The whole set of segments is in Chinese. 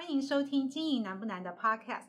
欢迎收听《经营难不难》的 Podcast。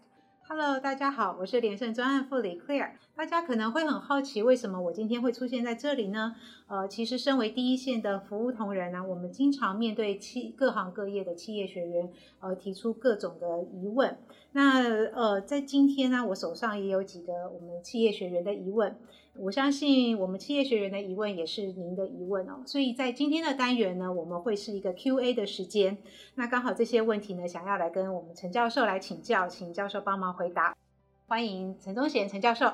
Hello，大家好，我是连胜专案副理 Clear。大家可能会很好奇，为什么我今天会出现在这里呢？呃，其实身为第一线的服务同仁呢、我们经常面对企各行各业的企业学员，呃，提出各种的疑问。那呃，在今天呢，我手上也有几个我们企业学员的疑问。我相信我们企业学员的疑问也是您的疑问哦，所以在今天的单元呢，我们会是一个 Q&A 的时间。那刚好这些问题呢，想要来跟我们陈教授来请教，请教授帮忙回答。欢迎陈忠贤陈教授。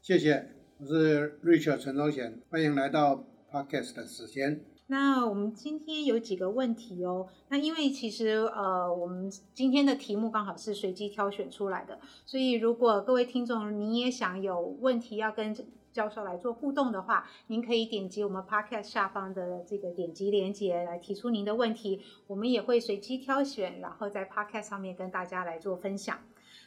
谢谢，我是 Richard 陈忠贤，欢迎来到 Podcast 的时间。那我们今天有几个问题哦。那因为其实呃，我们今天的题目刚好是随机挑选出来的，所以如果各位听众你也想有问题要跟教授来做互动的话，您可以点击我们 Podcast 下方的这个点击连接来提出您的问题，我们也会随机挑选，然后在 Podcast 上面跟大家来做分享。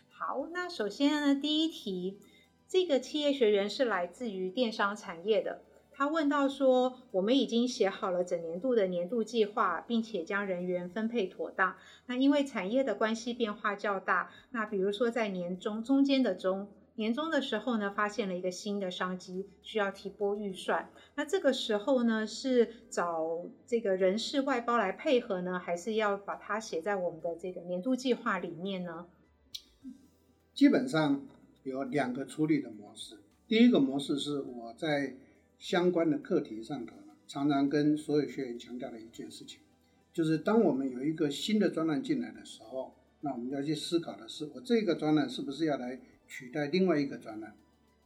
好，那首先呢，第一题，这个企业学员是来自于电商产业的。他问到说：“我们已经写好了整年度的年度计划，并且将人员分配妥当。那因为产业的关系变化较大，那比如说在年中中间的中年终的时候呢，发现了一个新的商机，需要提拨预算。那这个时候呢，是找这个人事外包来配合呢，还是要把它写在我们的这个年度计划里面呢？”基本上有两个处理的模式。第一个模式是我在相关的课题上头呢，常常跟所有学员强调的一件事情，就是当我们有一个新的专栏进来的时候，那我们要去思考的是，我这个专栏是不是要来取代另外一个专栏？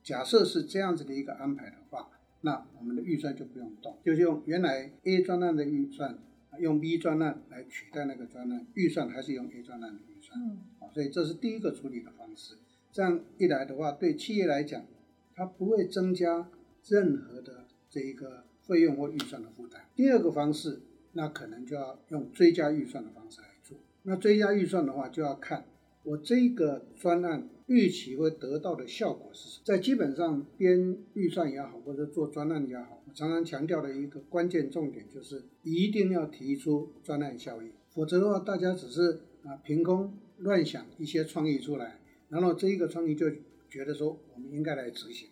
假设是这样子的一个安排的话，那我们的预算就不用动，就是用原来 A 专栏的预算，用 B 专栏来取代那个专栏，预算还是用 A 专栏的预算。嗯，啊，所以这是第一个处理的方式。这样一来的话，对企业来讲，它不会增加。任何的这一个费用或预算的负担。第二个方式，那可能就要用追加预算的方式来做。那追加预算的话，就要看我这个专案预期会得到的效果是什么。在基本上编预算也好，或者做专案也好，我常常强调的一个关键重点就是一定要提出专案效益，否则的话，大家只是啊凭空乱想一些创意出来，然后这一个创意就觉得说我们应该来执行。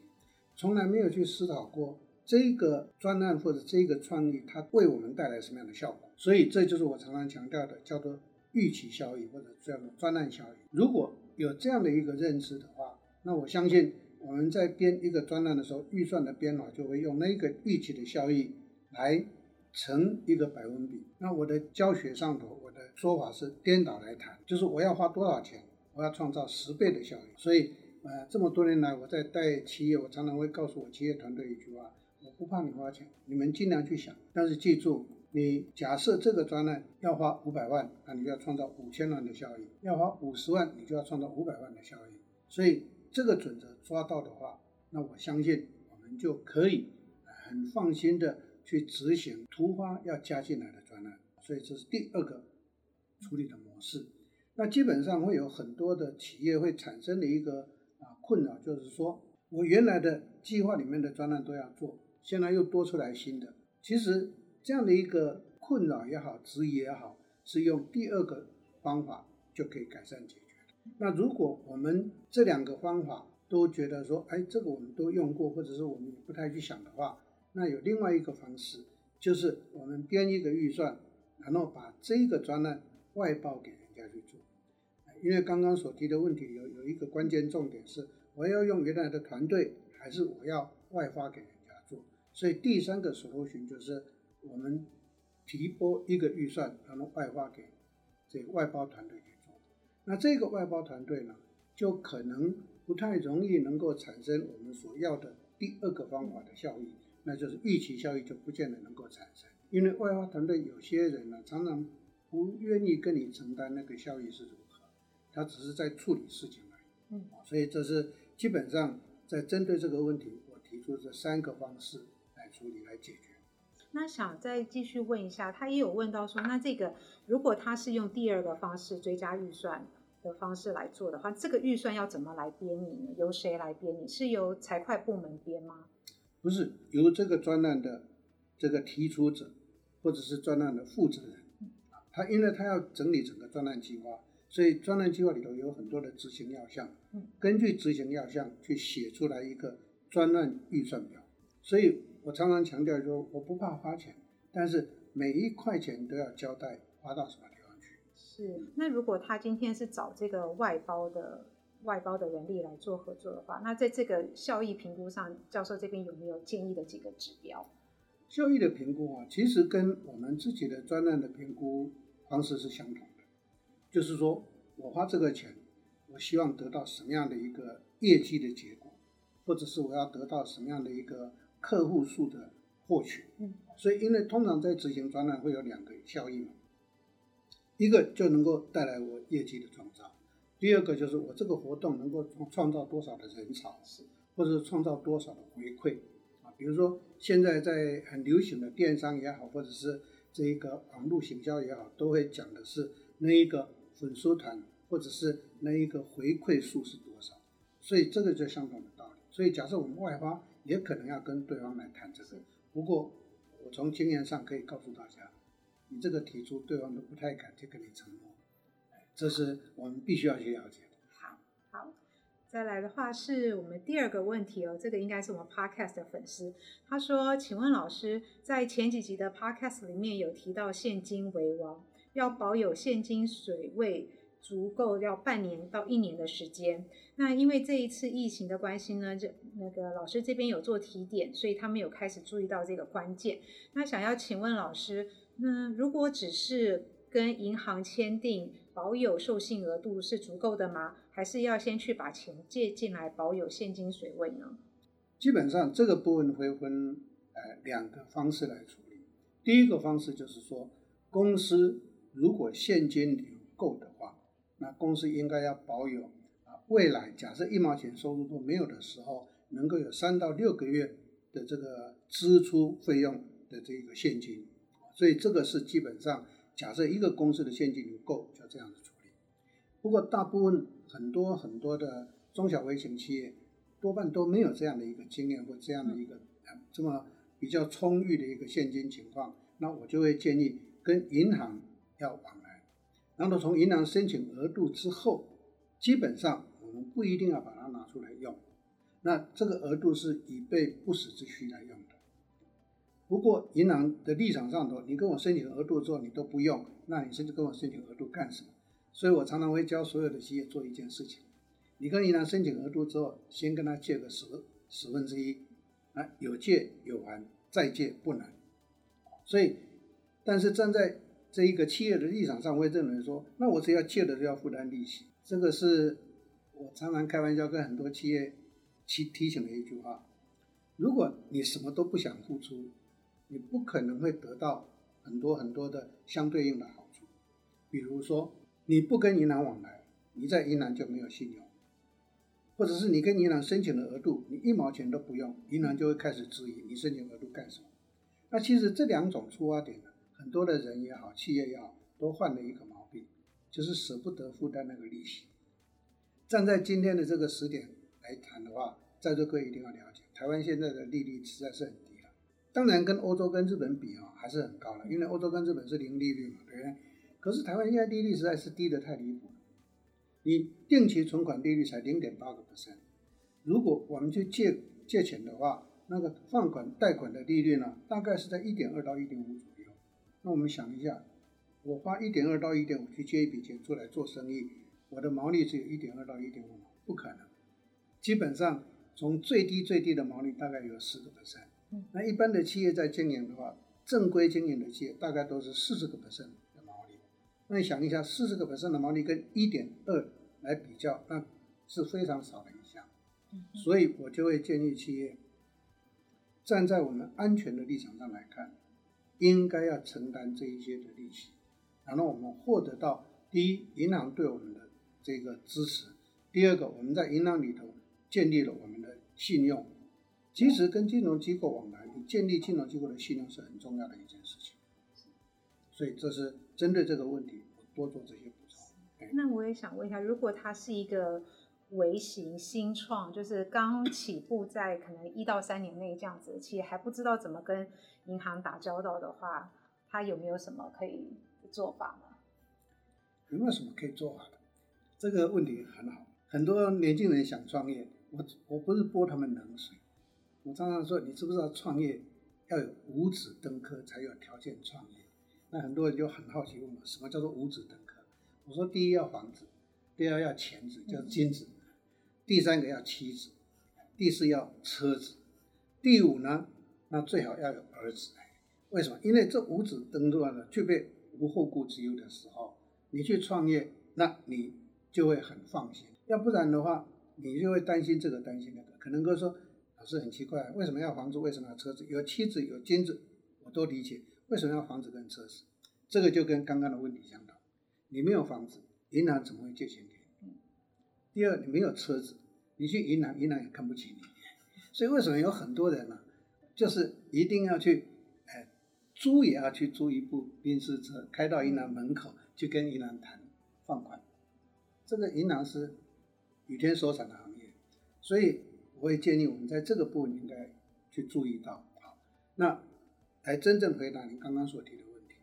从来没有去思考过这个专案或者这个创意，它为我们带来什么样的效果。所以这就是我常常强调的，叫做预期效益或者叫做专案效益。如果有这样的一个认知的话，那我相信我们在编一个专案的时候，预算的编码就会用那个预期的效益来乘一个百分比。那我的教学上头，我的说法是颠倒来谈，就是我要花多少钱，我要创造十倍的效益。所以。呃，这么多年来，我在带企业，我常常会告诉我企业团队一句话：我不怕你花钱，你们尽量去想。但是记住，你假设这个专案要花五百万，那你就要创造五千万的效益；要花五十万，你就要创造五百万的效益。所以这个准则抓到的话，那我相信我们就可以很放心的去执行突发要加进来的专案。所以这是第二个处理的模式。那基本上会有很多的企业会产生的一个。困扰就是说，我原来的计划里面的专案都要做，现在又多出来新的。其实这样的一个困扰也好，质疑也好，是用第二个方法就可以改善解决。那如果我们这两个方法都觉得说，哎，这个我们都用过，或者是我们也不太去想的话，那有另外一个方式，就是我们编一个预算，然后把这个专案外包给人家去做。因为刚刚所提的问题有有一个关键重点是，我要用原来的团队，还是我要外发给人家做？所以第三个 solution 就是我们提拨一个预算，然后外发给这个外包团队去做。那这个外包团队呢，就可能不太容易能够产生我们所要的第二个方法的效益，那就是预期效益就不见得能够产生。因为外包团队有些人呢，常常不愿意跟你承担那个效益是什么。他只是在处理事情而已，嗯，所以这是基本上在针对这个问题，我提出这三个方式来处理来解决。那想再继续问一下，他也有问到说，那这个如果他是用第二个方式追加预算的方式来做的话，这个预算要怎么来编拟呢？由谁来编拟？是由财会部门编吗？不是，由这个专案的这个提出者或者是专案的负责人他因为他要整理整个专案计划，所以专案计划里头有很多的执行要项，根据执行要项去写出来一个专案预算表。所以我常常强调说，我不怕花钱，但是每一块钱都要交代花到什么地方去。是，那如果他今天是找这个外包的外包的人力来做合作的话，那在这个效益评估上，教授这边有没有建议的几个指标？效益的评估啊，其实跟我们自己的专案的评估方式是相同的，就是说我花这个钱，我希望得到什么样的一个业绩的结果，或者是我要得到什么样的一个客户数的获取。嗯，所以因为通常在执行专案会有两个效益嘛，一个就能够带来我业绩的创造，第二个就是我这个活动能够创造多少的人潮，或者是创造多少的回馈。比如说，现在在很流行的电商也好，或者是这一个网络行销也好，都会讲的是那一个粉丝团，或者是那一个回馈数是多少。所以这个就相同的道理。所以假设我们外方，也可能要跟对方来谈这个。不过我从经验上可以告诉大家，你这个提出，对方都不太敢去跟你承诺。这是我们必须要去了解的。好，好。再来的话是我们第二个问题哦，这个应该是我们 podcast 的粉丝，他说：“请问老师，在前几集的 podcast 里面有提到现金为王，要保有现金水位足够要半年到一年的时间。那因为这一次疫情的关系呢，这那个老师这边有做提点，所以他们有开始注意到这个关键。那想要请问老师，那如果只是跟银行签订保有授信额度是足够的吗？”还是要先去把钱借进来，保有现金水位呢？基本上这个部分会分呃两个方式来处理。第一个方式就是说，公司如果现金流够的话，那公司应该要保有啊未来假设一毛钱收入都没有的时候，能够有三到六个月的这个支出费用的这个现金。所以这个是基本上假设一个公司的现金流够，就这样子处理。不过大部分。很多很多的中小微型企业多半都没有这样的一个经验或这样的一个这么比较充裕的一个现金情况，那我就会建议跟银行要往来，然后从银行申请额度之后，基本上我们不一定要把它拿出来用，那这个额度是以备不时之需来用的。不过银行的立场上头，你跟我申请额度之后你都不用，那你甚至跟我申请额度干什么？所以我常常会教所有的企业做一件事情：你跟银行申请额度之后，先跟他借个十十分之一，啊，有借有还，再借不难。所以，但是站在这一个企业的立场上，我会认为说，那我只要借的就要负担利息。这个是我常常开玩笑跟很多企业提提醒的一句话：如果你什么都不想付出，你不可能会得到很多很多的相对应的好处，比如说。你不跟银行往来，你在银行就没有信用，或者是你跟银行申请的额度，你一毛钱都不用，银行就会开始质疑你申请额度干什么？那其实这两种出发点呢，很多的人也好，企业也好，都患了一个毛病，就是舍不得负担那个利息。站在今天的这个时点来谈的话，在座各位一定要了解，台湾现在的利率实在是很低了，当然跟欧洲跟日本比啊，还是很高了，因为欧洲跟日本是零利率嘛，对不对？可是台湾现在利率实在是低得太离谱了，你定期存款利率才零点八个 percent，如果我们去借借钱的话，那个放款贷款的利率呢，大概是在一点二到一点五左右。那我们想一下，我花一点二到一点五去借一笔钱出来做生意，我的毛利只有一点二到一点五，不可能。基本上从最低最低的毛利大概有十个 percent，那一般的企业在经营的话，正规经营的企业大概都是四十个 percent 的毛利。那你想一下，四十个 percent 的毛利跟一点二来比较，那是非常少的一项。所以我就会建议企业站在我们安全的立场上来看，应该要承担这一些的利息，然后我们获得到第一，银行对我们的这个支持；第二个，我们在银行里头建立了我们的信用。其实跟金融机构往来，你建立金融机构的信用是很重要的一件事情。所以这是针对这个问题，我多做这些补充。那我也想问一下，如果它是一个微型新创，就是刚起步，在可能一到三年内这样子，其实还不知道怎么跟银行打交道的话，他有没有什么可以做法呢？有没有什么可以做法的？这个问题很好。很多年轻人想创业，我我不是泼他们冷水。我常常说，你知不知道创业要有五子登科才有条件创业？那很多人就很好奇问我，什么叫做五子登科？我说，第一要房子，第二要钱子，叫金子，第三个要妻子，第四要车子，第五呢，那最好要有儿子。为什么？因为这五子登科呢，具备无后顾之忧的时候，你去创业，那你就会很放心。要不然的话，你就会担心这个担心那个，可能哥说。老师很奇怪，为什么要房子？为什么要车子？有妻子有金子，我都理解。为什么要房子跟车子？这个就跟刚刚的问题相同。你没有房子，银行怎么会借钱给你？第二，你没有车子，你去云南，云南也看不起你。所以为什么有很多人呢、就是一定要去，哎，租也要去租一部宾士车，开到云南门口去跟云南谈放款。这个云南是雨天收场的行业，所以。我会建议我们在这个部分应该去注意到。好，那来真正回答您刚刚所提的问题，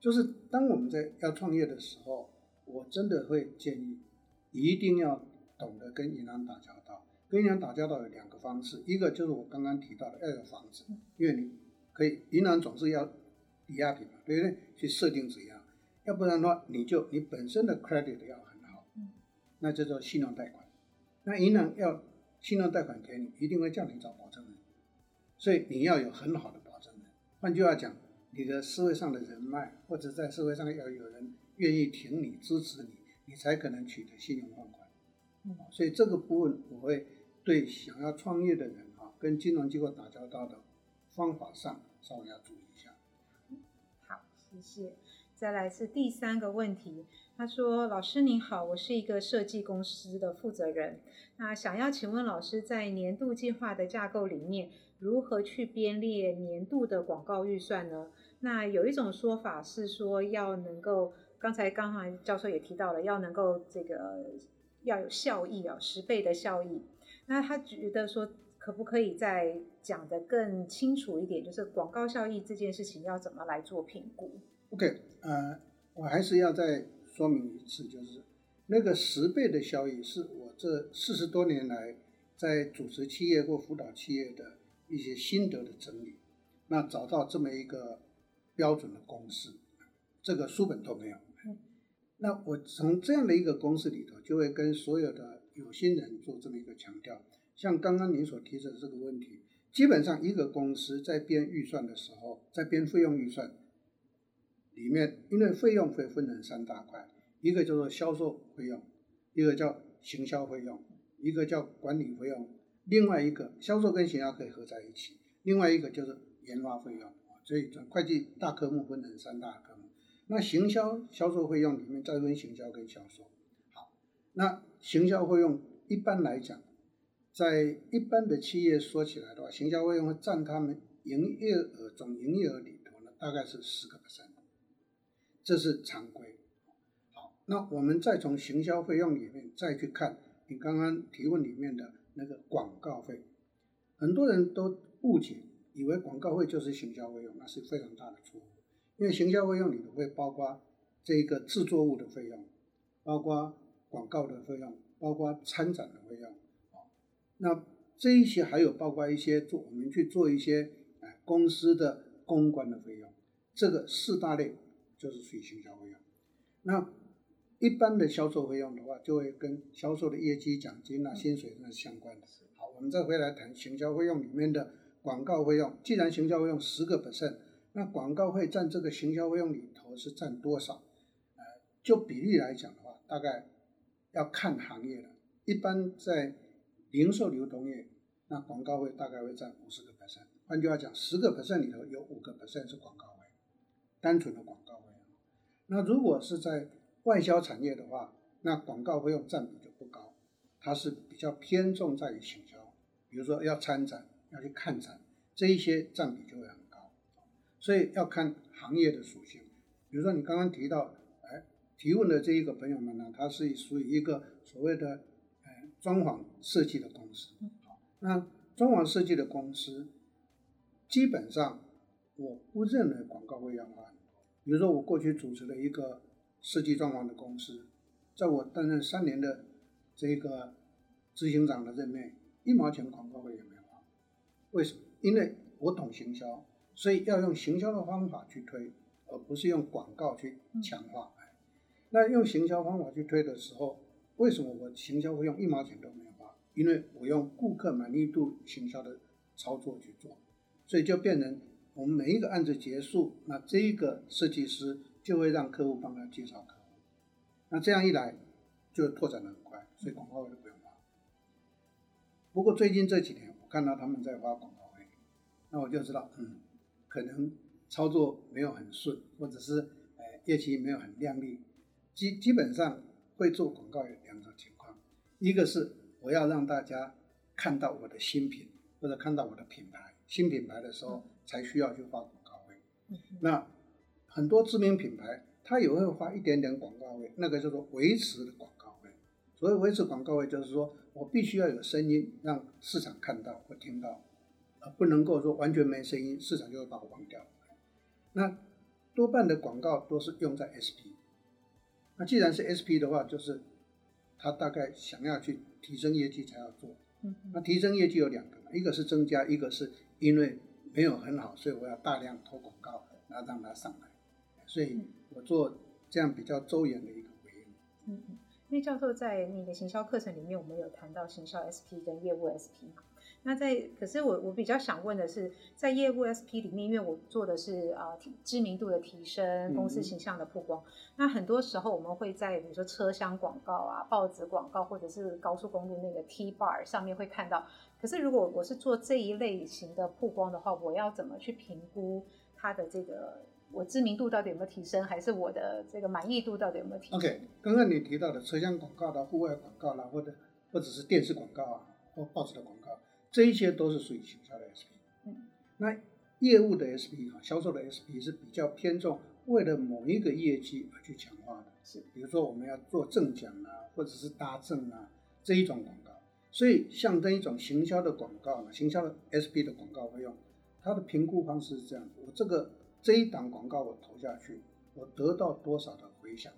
就是当我们在要创业的时候，我真的会建议一定要懂得跟银行打交道。跟银行打交道有两个方式，一个就是我刚刚提到的要有房子，因为你可以银行总是要抵押品嘛，对不对？去设定质押，要不然的话你就你本身的 credit 要很好，那叫做信用贷款。那银行要。信用贷款给你，一定会叫你找保证人，所以你要有很好的保证人。换句话讲，你的社会上的人脉，或者在社会上要有人愿意挺你、支持你，你才可能取得信用。嗯，所以这个部分我会对想要创业的人啊，跟金融机构打交道的方法上稍微要注意一下。好，谢谢。再来是第三个问题，他说：“老师您好，我是一个设计公司的负责人，那想要请问老师，在年度计划的架构里面，如何去编列年度的广告预算呢？那有一种说法是说，要能够，刚才刚才教授也提到了，要能够这个要有效益啊，十倍的效益。那他觉得说，可不可以再讲得更清楚一点，就是广告效益这件事情要怎么来做评估？” OK，呃，我还是要再说明一次，就是那个十倍的效益是我这四十多年来在主持企业或辅导企业的一些心得的整理，那找到这么一个标准的公式，这个书本都没有。那我从这样的一个公式里头，就会跟所有的有心人做这么一个强调，像刚刚您所提的这个问题，基本上一个公司在编预算的时候，在编费用预算。里面，因为费用会分成三大块，一个叫做销售费用，一个叫行销费用，一个叫管理费用，另外一个销售跟行销可以合在一起，另外一个就是研发费用。所以，会计大科目分成三大科。那行销销售费用里面再分行销跟销售。好，那行销费用一般来讲，在一般的企业说起来的话，行销费用会占他们营业额总营业额里头呢，大概是十个 percent。这是常规。好，那我们再从行销费用里面再去看你刚刚提问里面的那个广告费，很多人都误解，以为广告费就是行销费用，那是非常大的错误。因为行销费用里头会包括这个制作物的费用，包括广告的费用，包括参展的费用。啊，那这一些还有包括一些做我们去做一些哎公司的公关的费用，这个四大类。就是属于行销费用，那一般的销售费用的话，就会跟销售的业绩奖金啊、薪水那是相关的。好，我们再回来谈行销费用里面的广告费用。既然行销费用十个 percent，那广告费占这个行销费用里头是占多少？呃，就比例来讲的话，大概要看行业了。一般在零售流通业，那广告费大概会占五十个 percent。换句话讲，十个 percent 里头有五个 percent 是广告费，单纯的广告费。那如果是在外销产业的话，那广告费用占比就不高，它是比较偏重在于行销，比如说要参展、要去看展，这一些占比就会很高。所以要看行业的属性，比如说你刚刚提到，哎，提问的这一个朋友们呢，他是属于一个所谓的，哎，装潢设计的公司。好，那装潢设计的公司，基本上我不认为广告会要花很多。比如说我过去主持的一个设计装潢的公司，在我担任三年的这个执行长的任内，一毛钱广告费也没有花。为什么？因为我懂行销，所以要用行销的方法去推，而不是用广告去强化。那用行销方法去推的时候，为什么我行销会用一毛钱都没有花？因为我用顾客满意度行销的操作去做，所以就变成我们每一个案子结束，那这一个设计师就会让客户帮他介绍客户，那这样一来就拓展得很快，所以广告费都不用花。不过最近这几年，我看到他们在花广告费，那我就知道，嗯，可能操作没有很顺，或者是呃业绩没有很亮丽。基基本上会做广告有两种情况，一个是我要让大家看到我的新品或者看到我的品牌，新品牌的时候才需要去发广告位。那很多知名品牌它也会花一点点广告位，那个叫做维持的广告位。所谓维持广告位，就是说我必须要有声音让市场看到或听到，而不能够说完全没声音，市场就会把我忘掉。那多半的广告都是用在 SP。那既然是 SP 的话，就是他大概想要去提升业绩才要做。那提升业绩有两个，一个是增加，一个是因为没有很好，所以我要大量投广告，然后让它上来。所以我做这样比较周延的一个回应。嗯嗯，因为教授在那个行销课程里面，我们有谈到行销 SP 跟业务 SP 嘛。那在，可是我我比较想问的是，在业务 SP 里面，因为我做的是啊、呃、知名度的提升、公司形象的曝光。嗯、那很多时候我们会在比如说车厢广告啊、报纸广告，或者是高速公路那个 T bar 上面会看到。可是如果我是做这一类型的曝光的话，我要怎么去评估它的这个我知名度到底有没有提升，还是我的这个满意度到底有没有提升？OK，刚刚你提到的车厢广告啦、户外广告啦，或者或者是电视广告啊，或报纸的广告。这一些都是属于行销的 SP，嗯，那业务的 SP 啊，销售的 SP 是比较偏重为了某一个业绩而去强化的，是，比如说我们要做正奖啊，或者是搭赠啊这一种广告，所以像这一种行销的广告呢，行销的 SP 的广告费用，它的评估方式是这样，我这个这一档广告我投下去，我得到多少的回响，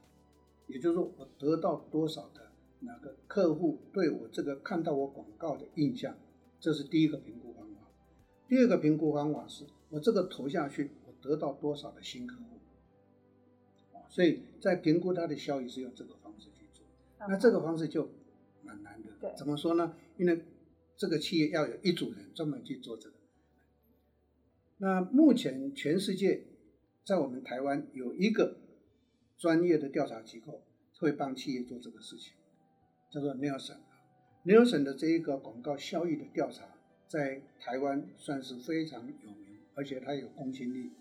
也就是说我得到多少的那个客户对我这个看到我广告的印象。这是第一个评估方法，第二个评估方法是我这个投下去，我得到多少的新客户，所以在评估它的效益是用这个方式去做。那这个方式就蛮难的，怎么说呢？因为这个企业要有一组人专门去做这个。那目前全世界在我们台湾有一个专业的调查机构会帮企业做这个事情，叫做 Nielsen。Nielsen 的这一个广告效益的调查，在台湾算是非常有名，而且它有公信力，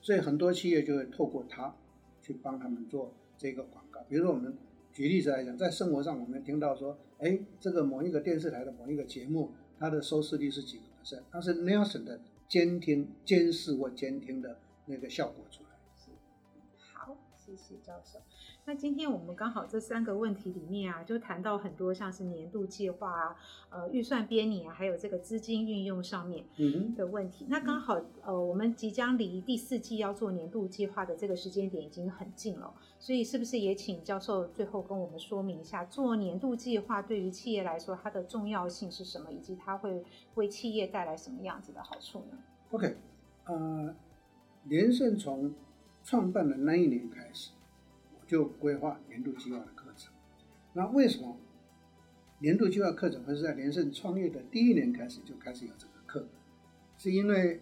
所以很多企业就会透过它去帮他们做这个广告。比如说，我们举例子来讲，在生活上我们听到说，哎，这个某一个电视台的某一个节目，它的收视率是几个 percent，它是 Nielsen 的监听、监视或监听的那个效果出来。谢谢教授。那今天我们刚好这三个问题里面啊，就谈到很多像是年度计划啊、呃预算编拟啊，还有这个资金运用上面的问题。嗯、那刚好呃，我们即将离第四季要做年度计划的这个时间点已经很近了，所以是不是也请教授最后跟我们说明一下，做年度计划对于企业来说它的重要性是什么，以及它会为企业带来什么样子的好处呢？OK，呃，连胜从创办的那一年开始。我就规划年度计划的课程。那为什么年度计划课程会是在连胜创业的第一年开始就开始有这个课？是因为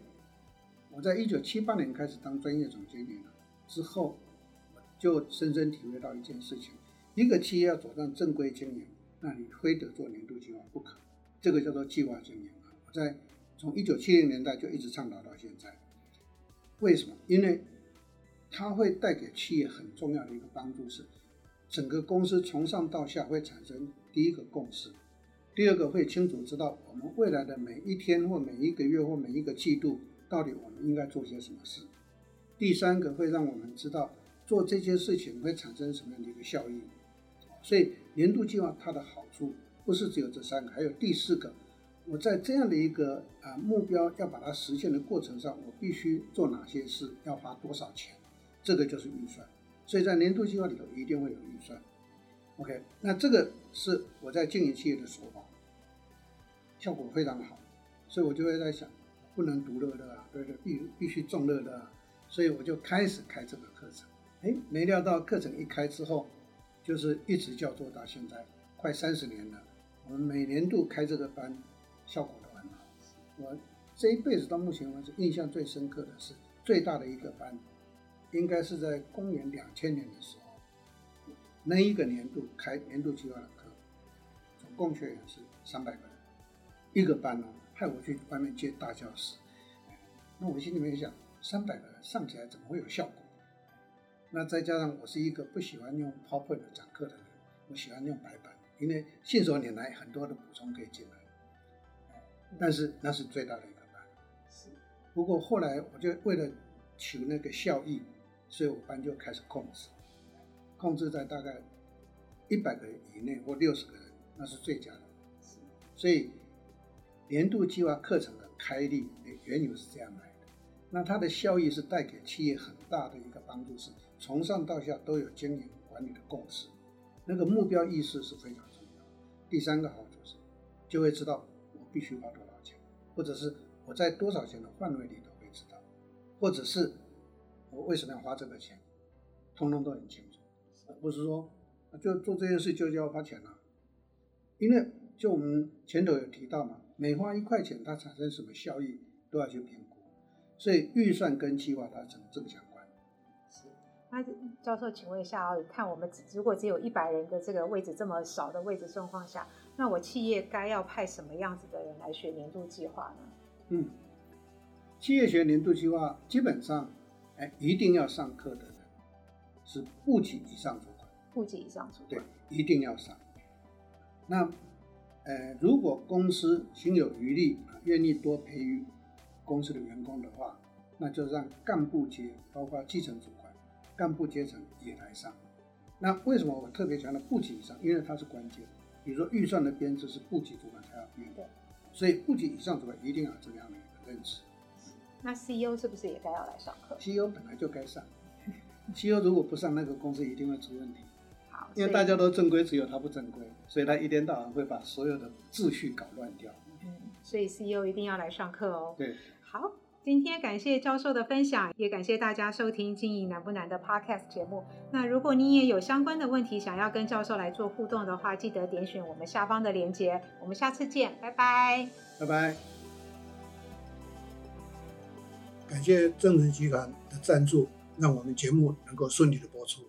我在一九七八年开始当专业总经理了之后，就深深体会到一件事情：一个企业要走上正规经营，那你非得做年度计划不可。这个叫做计划经营啊！我在从一九七零年代就一直倡导到现在。为什么？因为它会带给企业很重要的一个帮助是，整个公司从上到下会产生第一个共识，第二个会清楚知道我们未来的每一天或每一个月或每一个季度到底我们应该做些什么事，第三个会让我们知道做这些事情会产生什么样的一个效益。所以年度计划它的好处不是只有这三个，还有第四个，我在这样的一个啊目标要把它实现的过程上，我必须做哪些事，要花多少钱。这个就是预算。所以在年度计划里头一定会有预算。OK，那这个是我在经营企业的手法，效果非常好，所以我就会在想，不能独乐乐啊，对对，必必须众乐乐啊，所以我就开始开这个课程。哎，没料到课程一开之后，就是一直叫做到现在快三十年了。我们每年度开这个班，效果都很好。我这一辈子到目前为止印象最深刻的是最大的一个班，应该是在公元两千年的时候，那一个年度开年度计划的课，总共学员是三百个人，一个班呢，派我去外面接大教室。那我心里面想，三百个人上起来怎么会有效果？那再加上我是一个不喜欢用 PowerPoint 讲课的人，我喜欢用白板，因为信手拈来很多的补充可以进来。但是那是最大的一个班。是。不过后来我就为了求那个效益，所以我班就开始控制，控制在大概一百个人以内或六十个人，那是最佳的。所以年度计划课程的开立原由是这样来的。那它的效益是带给企业很大的一个帮助是。从上到下都有经营管理的共识，那个目标意识是非常重要。第三个好处是，就会知道我必须花多少钱，或者是我在多少钱的范围里都会知道，或者是我为什么要花这个钱，通通都很清楚，而不是说就做这件事就要花钱了。因为就我们前头有提到嘛，每花一块钱它产生什么效益都要去评估，所以预算跟计划它成正相关。是那教授，请问一下啊，看我们如果只有一百人的这个位置这么少的位置状况下，那我企业该要派什么样子的人来学年度计划呢？嗯，企业学年度计划基本上，哎，一定要上课的人是部级以上主管。部级以上主管。对，一定要上。那，呃，如果公司心有余力啊，愿意多培育公司的员工的话，那就让干部级，包括基层主管。干部阶层也来上，那为什么我特别强调部级以上？因为它是关键。比如说预算的编制是部级主管才要编的，所以部级以上主管一定要有这样的一个认知。那 CEO 是不是也该要来上课？CEO 本来就该上，CEO 如果不上，那个公司一定会出问题。好，因为大家都正规，只有他不正规，所以他一天到晚会把所有的秩序搞乱掉。嗯，所以 CEO 一定要来上课哦。对，好。今天感谢教授的分享，也感谢大家收听《经营难不难》的 Podcast 节目。那如果你也有相关的问题想要跟教授来做互动的话，记得点选我们下方的链接。我们下次见，拜拜。拜拜。感谢正成集团的赞助，让我们节目能够顺利的播出。